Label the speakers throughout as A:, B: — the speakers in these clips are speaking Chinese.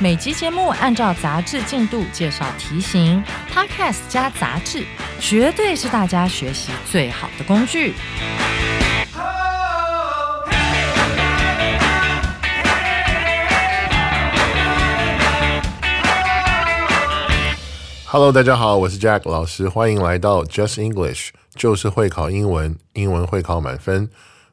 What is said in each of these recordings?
A: 每集节目按照杂志进度介绍题型，Podcast 加杂志，绝对是大家学习最好的工具。
B: Hello，大家好，我是 Jack 老师，欢迎来到 Just English，就是会考英文，英文会考满分。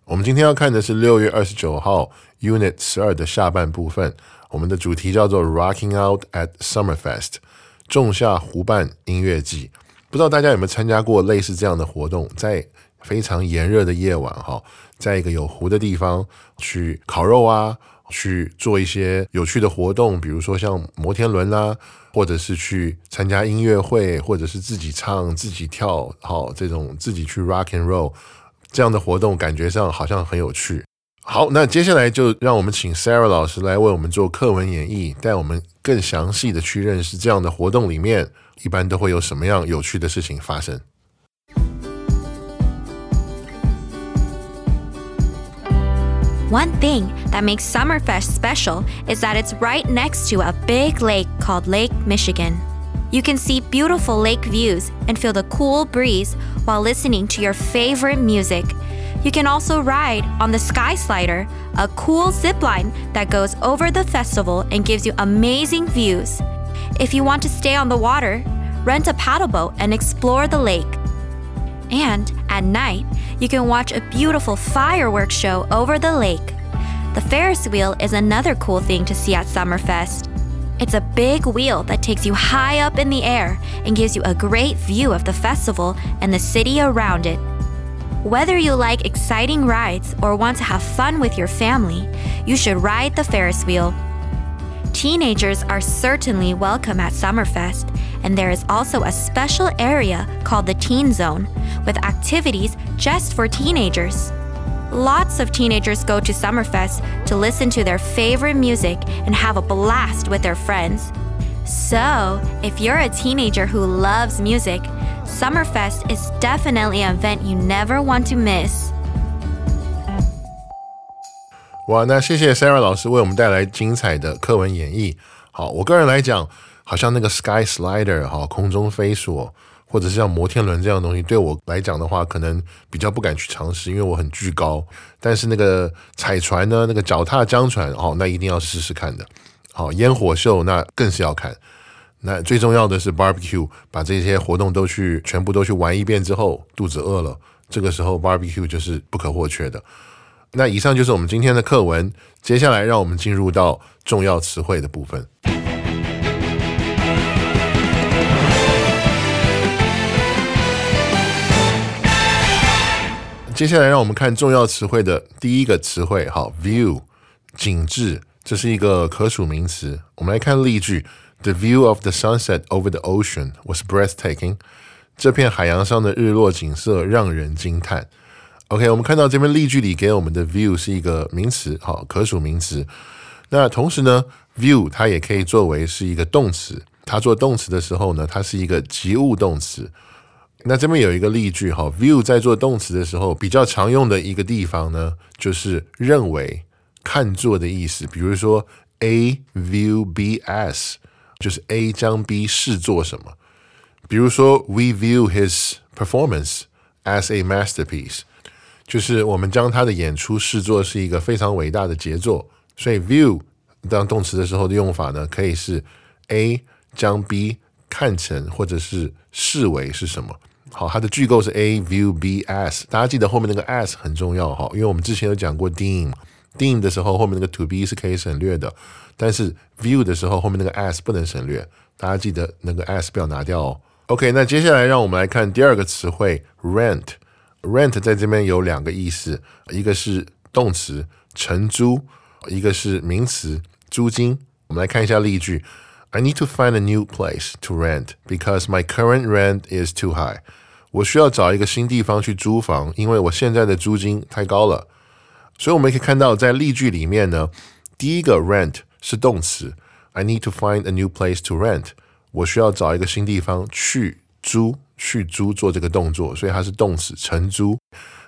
B: 我们今天要看的是六月二十九号 Unit 十二的下半部分，我们的主题叫做 Rocking Out at Summerfest，仲夏湖畔音乐季。不知道大家有没有参加过类似这样的活动，在非常炎热的夜晚，哈，在一个有湖的地方去烤肉啊，去做一些有趣的活动，比如说像摩天轮啦、或者是去参加音乐会，或者是自己唱、自己跳，好这种自己去 rock and roll 这样的活动，感觉上好像很有趣。好，那接下来就让我们请 Sarah 老师来为我们做课文演绎，带我们更详细的去认识这样的活动里面一般都会有什么样有趣的事情发生。
C: One thing that makes Summerfest special is that it's right next to a big lake called Lake Michigan. You can see beautiful lake views and feel the cool breeze while listening to your favorite music. you can also ride on the Sky Slider, a cool zip line that goes over the festival and gives you amazing views. If you want to stay on the water, rent a paddle boat and explore the lake. And at night, you can watch a beautiful fireworks show over the lake. The Ferris wheel is another cool thing to see at Summerfest. It's a big wheel that takes you high up in the air and gives you a great view of the festival and the city around it. Whether you like exciting rides or want to have fun with your family, you should ride the Ferris wheel. Teenagers are certainly welcome at Summerfest, and there is also a special area called the Teen Zone with activities just for teenagers. Lots of teenagers go to Summerfest to listen to their favorite music and have a blast with their friends. So, if you're a teenager who loves music, Summerfest is definitely an event you never want to miss.
B: 哇，那谢谢 Sarah 老师为我们带来精彩的课文演绎。好，我个人来讲，好像那个 Sky Slider 哈，空中飞索，或者是像摩天轮这样的东西，对我来讲的话，可能比较不敢去尝试，因为我很巨高。但是那个彩船呢，那个脚踏江船，哦，那一定要试试看的。好，烟火秀那更是要看。那最重要的是 barbecue，把这些活动都去全部都去玩一遍之后，肚子饿了，这个时候 barbecue 就是不可或缺的。那以上就是我们今天的课文，接下来让我们进入到重要词汇的部分。接下来让我们看重要词汇的第一个词汇，好，view，景致，这是一个可数名词。我们来看例句：The view of the sunset over the ocean was breathtaking。这片海洋上的日落景色让人惊叹。OK，我们看到这边例句里给我们的 view 是一个名词，好，可数名词。那同时呢，view 它也可以作为是一个动词。它做动词的时候呢，它是一个及物动词。那这边有一个例句，哈，view 在做动词的时候比较常用的一个地方呢，就是认为、看作的意思。比如说 A view B as，就是 A 将 B 视作什么。比如说 We view his performance as a masterpiece。就是我们将他的演出视作是一个非常伟大的杰作，所以 view 当动词的时候的用法呢，可以是 A 将 B 看成或者是视为是什么。好，它的句构是 A view B as，大家记得后面那个 as 很重要哈，因为我们之前有讲过定的时候后面那个 to be 是可以省略的，但是 view 的时候后面那个 as 不能省略，大家记得那个 as 不要拿掉哦。OK，那接下来让我们来看第二个词汇 rent。rent 在这边有两个意思，一个是动词承租，一个是名词租金。我们来看一下例句 I need to find a new place to rent because my current rent is too high. 我需要找一个新地方去租房，因为我现在的租金太高了。所以我们可以看到，在例句里面呢，第一个 rent 是动词，I need to find a new place to rent。我需要找一个新地方去租，去租做这个动作，所以它是动词承租。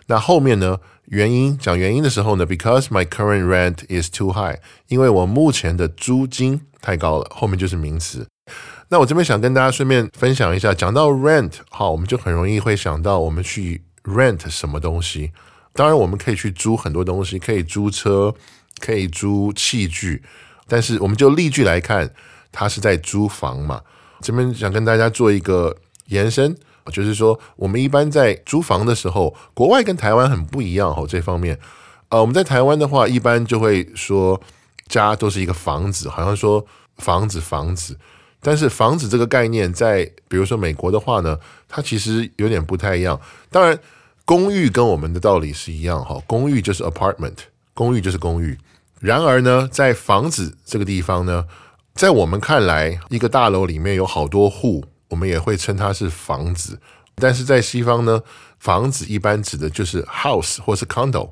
B: 那后面呢，原因讲原因的时候呢，because my current rent is too high，因为我目前的租金太高了，后面就是名词。那我这边想跟大家顺便分享一下，讲到 rent，好，我们就很容易会想到我们去 rent 什么东西。当然，我们可以去租很多东西，可以租车，可以租器具。但是，我们就例句来看，它是在租房嘛。这边想跟大家做一个延伸，就是说，我们一般在租房的时候，国外跟台湾很不一样哦。这方面，呃，我们在台湾的话，一般就会说家都是一个房子，好像说房子房子。但是，房子这个概念，在比如说美国的话呢，它其实有点不太一样。当然。公寓跟我们的道理是一样哈，公寓就是 apartment，公寓就是公寓。然而呢，在房子这个地方呢，在我们看来，一个大楼里面有好多户，我们也会称它是房子。但是在西方呢，房子一般指的就是 house 或是 condo，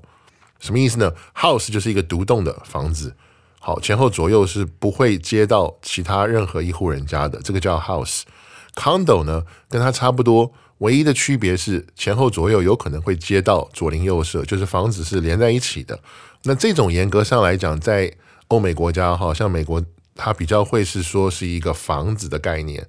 B: 什么意思呢？house 就是一个独栋的房子，好，前后左右是不会接到其他任何一户人家的，这个叫 house。condo 呢，跟它差不多。唯一的区别是前后左右有可能会接到左邻右舍，就是房子是连在一起的。那这种严格上来讲，在欧美国家，哈，像美国，它比较会是说是一个房子的概念。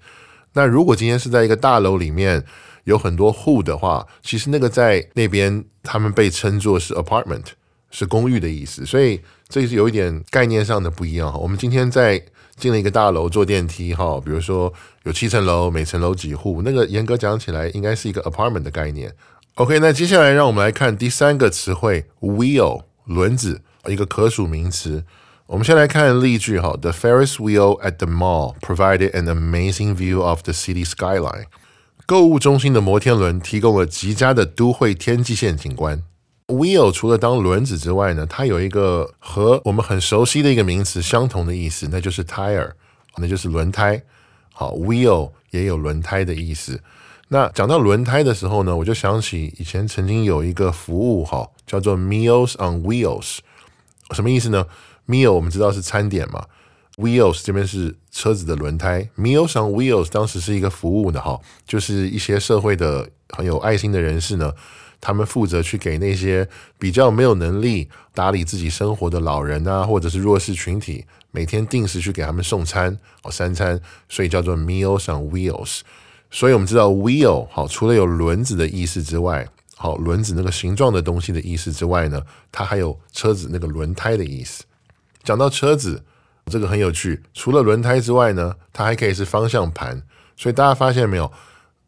B: 那如果今天是在一个大楼里面有很多户的话，其实那个在那边他们被称作是 apartment，是公寓的意思。所以这是有一点概念上的不一样哈。我们今天在。进了一个大楼，坐电梯哈，比如说有七层楼，每层楼几户，那个严格讲起来应该是一个 apartment 的概念。OK，那接下来让我们来看第三个词汇 wheel 轮子，一个可数名词。我们先来看例句哈，The Ferris wheel at the mall provided an amazing view of the city skyline。购物中心的摩天轮提供了极佳的都会天际线景观。Wheel 除了当轮子之外呢，它有一个和我们很熟悉的一个名词相同的意思，那就是 tire，那就是轮胎。好，wheel 也有轮胎的意思。那讲到轮胎的时候呢，我就想起以前曾经有一个服务，哈，叫做 Meals on Wheels。什么意思呢？Meal 我们知道是餐点嘛，Wheels 这边是车子的轮胎。Meals on Wheels 当时是一个服务的哈，就是一些社会的很有爱心的人士呢。他们负责去给那些比较没有能力打理自己生活的老人啊，或者是弱势群体，每天定时去给他们送餐哦，三餐，所以叫做 Meals on Wheels。所以我们知道 wheel 好，除了有轮子的意思之外，好轮子那个形状的东西的意思之外呢，它还有车子那个轮胎的意思。讲到车子，这个很有趣，除了轮胎之外呢，它还可以是方向盘。所以大家发现没有？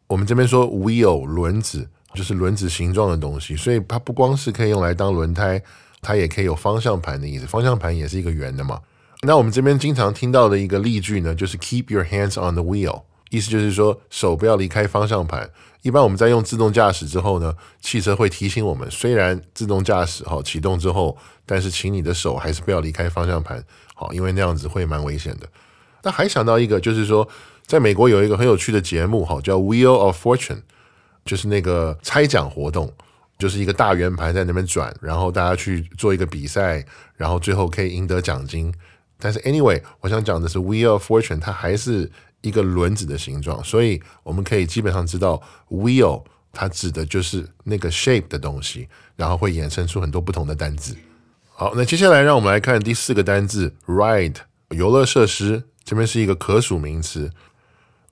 B: 我们这边说 wheel 轮子。就是轮子形状的东西，所以它不光是可以用来当轮胎，它也可以有方向盘的意思。方向盘也是一个圆的嘛。那我们这边经常听到的一个例句呢，就是 Keep your hands on the wheel，意思就是说手不要离开方向盘。一般我们在用自动驾驶之后呢，汽车会提醒我们，虽然自动驾驶哈启动之后，但是请你的手还是不要离开方向盘，好，因为那样子会蛮危险的。那还想到一个，就是说在美国有一个很有趣的节目，哈，叫 Wheel of Fortune。就是那个猜奖活动，就是一个大圆盘在那边转，然后大家去做一个比赛，然后最后可以赢得奖金。但是 anyway，我想讲的是 wheel of fortune，它还是一个轮子的形状，所以我们可以基本上知道 wheel 它指的就是那个 shape 的东西，然后会衍生出很多不同的单字。好，那接下来让我们来看第四个单字 ride 游乐设施，这边是一个可数名词。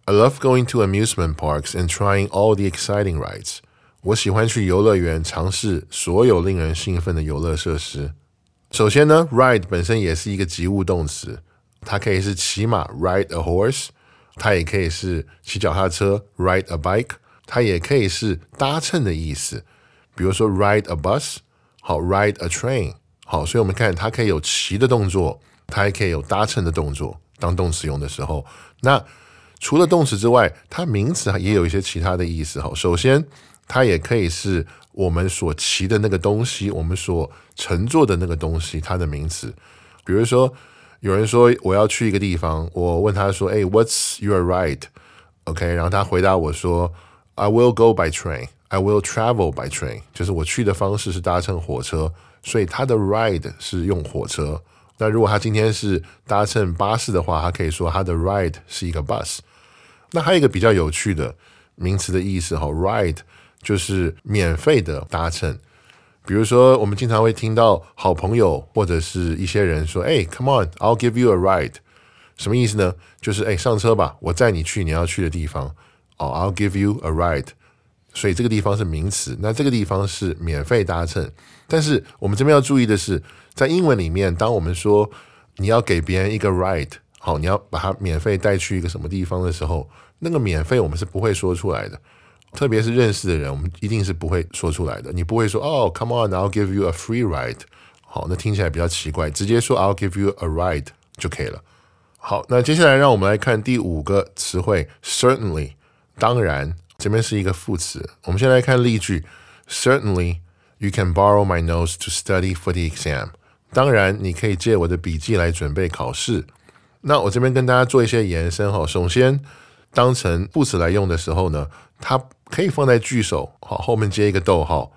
B: I love going to amusement parks and trying all the exciting rides. 我喜欢去游乐园，尝试所有令人兴奋的游乐设施。首先呢，ride 本身也是一个及物动词，它可以是骑马 ride a horse，它也可以是骑脚踏车 ride a bike，它也可以是搭乘的意思，比如说 ride a bus，好 ride a train，好，所以我们看它可以有骑的动作，它还可以有搭乘的动作，当动词用的时候，那。 除了动词之外，它名词也有一些其他的意思哈。首先，它也可以是我们所骑的那个东西，我们所乘坐的那个东西，它的名词。比如说，有人说我要去一个地方，我问他说：“哎，What's your ride？”OK，然后他回答我说：“I will go by train. I will travel by train。”就是我去的方式是搭乘火车，所以他的 ride 是用火车。那如果他今天是搭乘巴士的话，他可以说他的 ride 是一个 bus。那还有一个比较有趣的名词的意思哈，ride 就是免费的搭乘。比如说，我们经常会听到好朋友或者是一些人说：“哎，come on，I'll give you a ride。”什么意思呢？就是哎，上车吧，我载你去你要去的地方。哦，I'll give you a ride。所以这个地方是名词，那这个地方是免费搭乘。但是我们这边要注意的是，在英文里面，当我们说你要给别人一个 ride，好，你要把它免费带去一个什么地方的时候，那个免费我们是不会说出来的。特别是认识的人，我们一定是不会说出来的。你不会说哦，Come on，I'll give you a free ride。好，那听起来比较奇怪，直接说 I'll give you a ride 就可以了。好，那接下来让我们来看第五个词汇，certainly，当然，这边是一个副词。我们先来看例句，Certainly you can borrow my notes to study for the exam。当然，你可以借我的笔记来准备考试。那我这边跟大家做一些延伸哈。首先，当成副词来用的时候呢，它可以放在句首，好后面接一个逗号。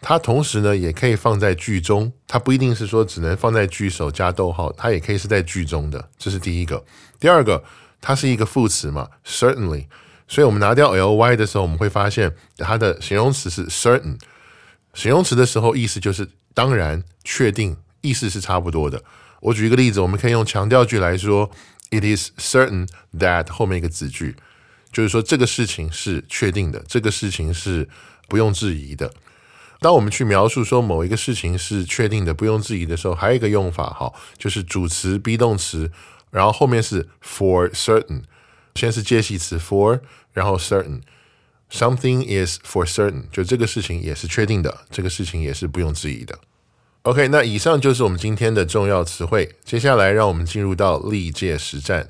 B: 它同时呢，也可以放在句中。它不一定是说只能放在句首加逗号，它也可以是在句中的。这是第一个。第二个，它是一个副词嘛，certainly。所以我们拿掉 ly 的时候，我们会发现它的形容词是 certain。形容词的时候，意思就是当然、确定，意思是差不多的。我举一个例子，我们可以用强调句来说：It is certain that 后面一个子句。就是说，这个事情是确定的，这个事情是不用质疑的。当我们去描述说某一个事情是确定的、不用质疑的时候，还有一个用法，哈，就是主词 be 动词，然后后面是 for certain，先是介系词 for，然后 certain，something is for certain，就这个事情也是确定的，这个事情也是不用质疑的。OK，那以上就是我们今天的重要词汇，接下来让我们进入到历届实战。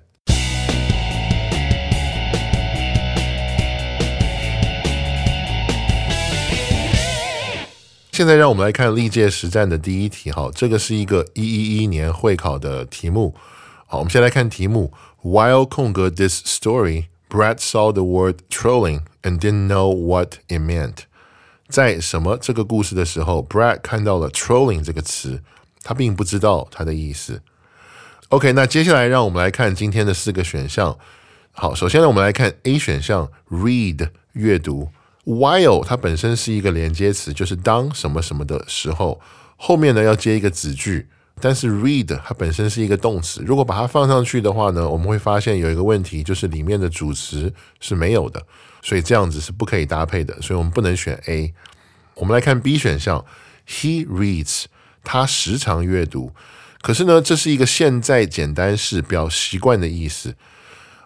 B: 现在让我们来看历届实战的第一题，哈，这个是一个一一一年会考的题目。好，我们先来看题目：While 空格 this story, Brad saw the word trolling and didn't know what it meant。在什么这个故事的时候，Brad 看到了 trolling 这个词，他并不知道它的意思。OK，那接下来让我们来看今天的四个选项。好，首先呢，我们来看 A 选项，read 阅读。While 它本身是一个连接词，就是当什么什么的时候，后面呢要接一个子句。但是 read 它本身是一个动词，如果把它放上去的话呢，我们会发现有一个问题，就是里面的主词是没有的，所以这样子是不可以搭配的，所以我们不能选 A。我们来看 B 选项，He reads，他时常阅读，可是呢，这是一个现在简单式，表习惯的意思。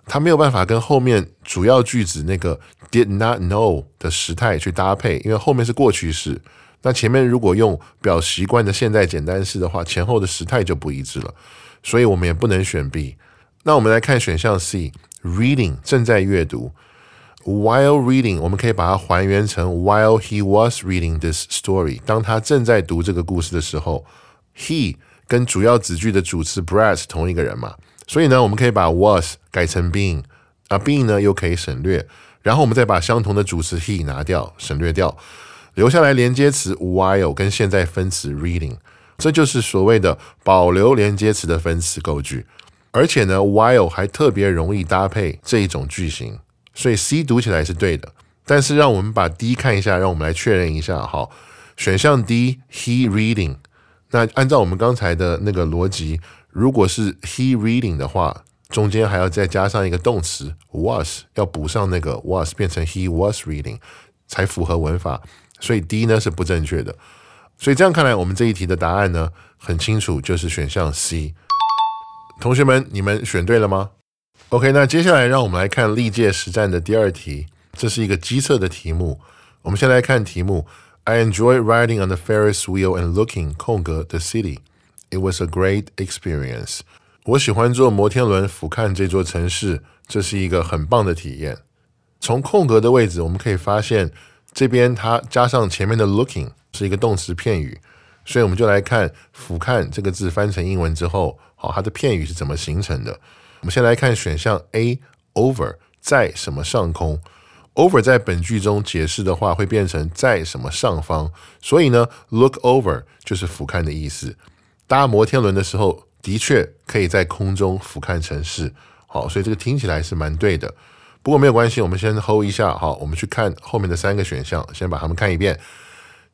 B: 他没有办法跟后面主要句子那个 did not know 的时态去搭配，因为后面是过去式。那前面如果用表习惯的现在简单式的话，前后的时态就不一致了，所以我们也不能选 B。那我们来看选项 C，reading 正在阅读，while reading 我们可以把它还原成 while he was reading this story，当他正在读这个故事的时候，he 跟主要子句的主词 Brad 是同一个人嘛？所以呢，我们可以把 was 改成 being，啊，being 呢又可以省略，然后我们再把相同的主词 he 拿掉，省略掉，留下来连接词 while 跟现在分词 reading，这就是所谓的保留连接词的分词构句。而且呢，while 还特别容易搭配这一种句型，所以 C 读起来是对的。但是让我们把 D 看一下，让我们来确认一下。好，选项 D he reading，那按照我们刚才的那个逻辑。如果是 he reading 的话，中间还要再加上一个动词 was，要补上那个 was，变成 he was reading，才符合文法。所以 D 呢是不正确的。所以这样看来，我们这一题的答案呢很清楚，就是选项 C。同学们，你们选对了吗？OK，那接下来让我们来看历届实战的第二题，这是一个机测的题目。我们先来看题目：I enjoy riding on the Ferris wheel and looking 空格 the city。It was a great experience. 我喜欢坐摩天轮俯瞰这座城市，这是一个很棒的体验。从空格的位置，我们可以发现这边它加上前面的 looking 是一个动词片语，所以我们就来看“俯瞰”这个字翻成英文之后，好，它的片语是怎么形成的。我们先来看选项 A，over 在什么上空？over 在本句中解释的话，会变成在什么上方？所以呢，look over 就是俯瞰的意思。搭摩天轮的时候，的确可以在空中俯瞰城市。好，所以这个听起来是蛮对的。不过没有关系，我们先 hold 一下。好，我们去看后面的三个选项，先把它们看一遍。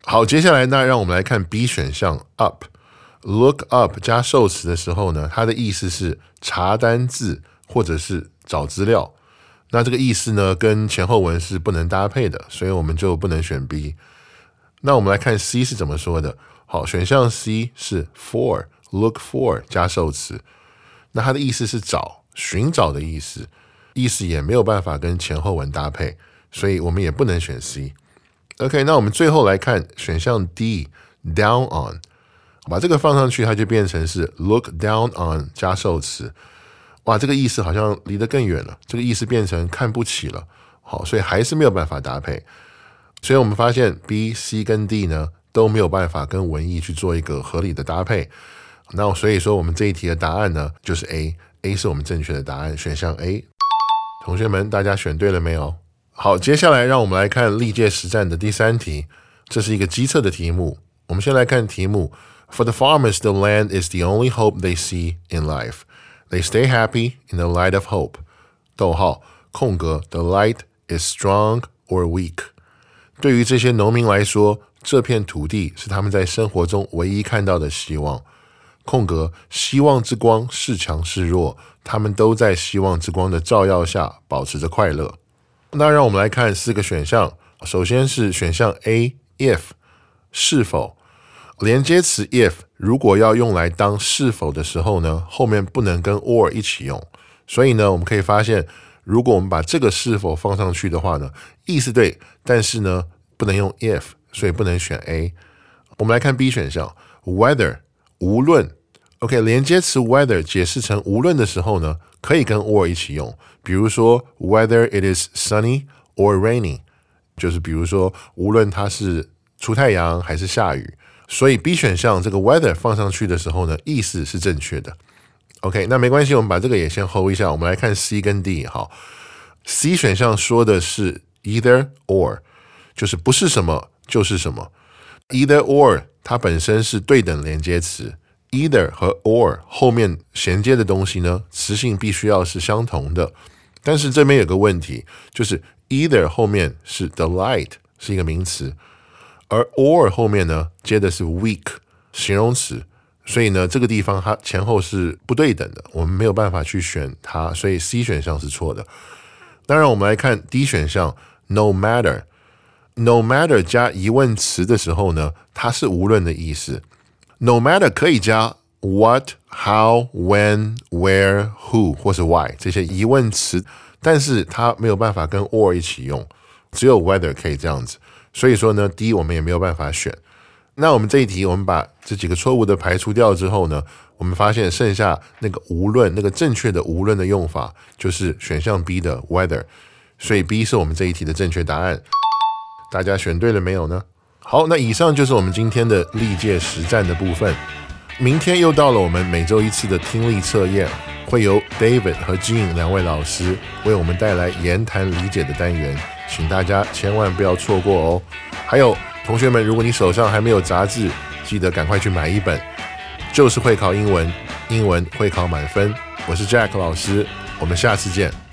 B: 好，接下来那让我们来看 B 选项 up。Look up 加受词的时候呢，它的意思是查单字或者是找资料。那这个意思呢，跟前后文是不能搭配的，所以我们就不能选 B。那我们来看 C 是怎么说的。好，选项 C 是 for look for 加受词，那它的意思是找、寻找的意思。意思也没有办法跟前后文搭配，所以我们也不能选 C。OK，那我们最后来看选项 D，down on，把这个放上去，它就变成是 look down on 加受词。哇，这个意思好像离得更远了，这个意思变成看不起了。好，所以还是没有办法搭配。所以我们发现 B、C 跟 D 呢都没有办法跟文意去做一个合理的搭配。那所以说我们这一题的答案呢就是 A，A 是我们正确的答案，选项 A。同学们，大家选对了没有？好，接下来让我们来看历届实战的第三题，这是一个机测的题目。我们先来看题目 ：For the farmers, the land is the only hope they see in life. They stay happy in the light of hope. 逗号空格：The light is strong or weak. 对于这些农民来说，这片土地是他们在生活中唯一看到的希望。空格，希望之光是强是弱，他们都在希望之光的照耀下保持着快乐。那让我们来看四个选项，首先是选项 A，if 是否 连接词 if 如果要用来当是否的时候呢，后面不能跟 or 一起用，所以呢，我们可以发现，如果我们把这个是否放上去的话呢，意思对，但是呢，不能用 if，所以不能选 A。我们来看 B 选项，whether 无论。OK，连接词 whether 解释成无论的时候呢，可以跟 or 一起用。比如说，whether it is sunny or rainy，就是比如说，无论它是出太阳还是下雨。所以 B 选项这个 weather 放上去的时候呢，意思是正确的。OK，那没关系，我们把这个也先 hold 一下。我们来看 C 跟 D。好，C 选项说的是 either or，就是不是什么就是什么。either or 它本身是对等连接词。either 和 or 后面衔接的东西呢，词性必须要是相同的。但是这边有个问题，就是 either 后面是 the light 是一个名词，而 or 后面呢接的是 weak 形容词，所以呢这个地方它前后是不对等的，我们没有办法去选它，所以 C 选项是错的。当然，我们来看 D 选项，no matter，no matter 加疑问词的时候呢，它是无论的意思。No matter 可以加 what、how、when、where、who 或是 why 这些疑问词，但是它没有办法跟 or 一起用，只有 whether 可以这样子。所以说呢，D 我们也没有办法选。那我们这一题，我们把这几个错误的排除掉之后呢，我们发现剩下那个无论那个正确的无论的用法就是选项 B 的 whether，所以 B 是我们这一题的正确答案。大家选对了没有呢？好，那以上就是我们今天的历届实战的部分。明天又到了我们每周一次的听力测验，会由 David 和 Jean 两位老师为我们带来言谈理解的单元，请大家千万不要错过哦。还有同学们，如果你手上还没有杂志，记得赶快去买一本，就是会考英文，英文会考满分。我是 Jack 老师，我们下次见。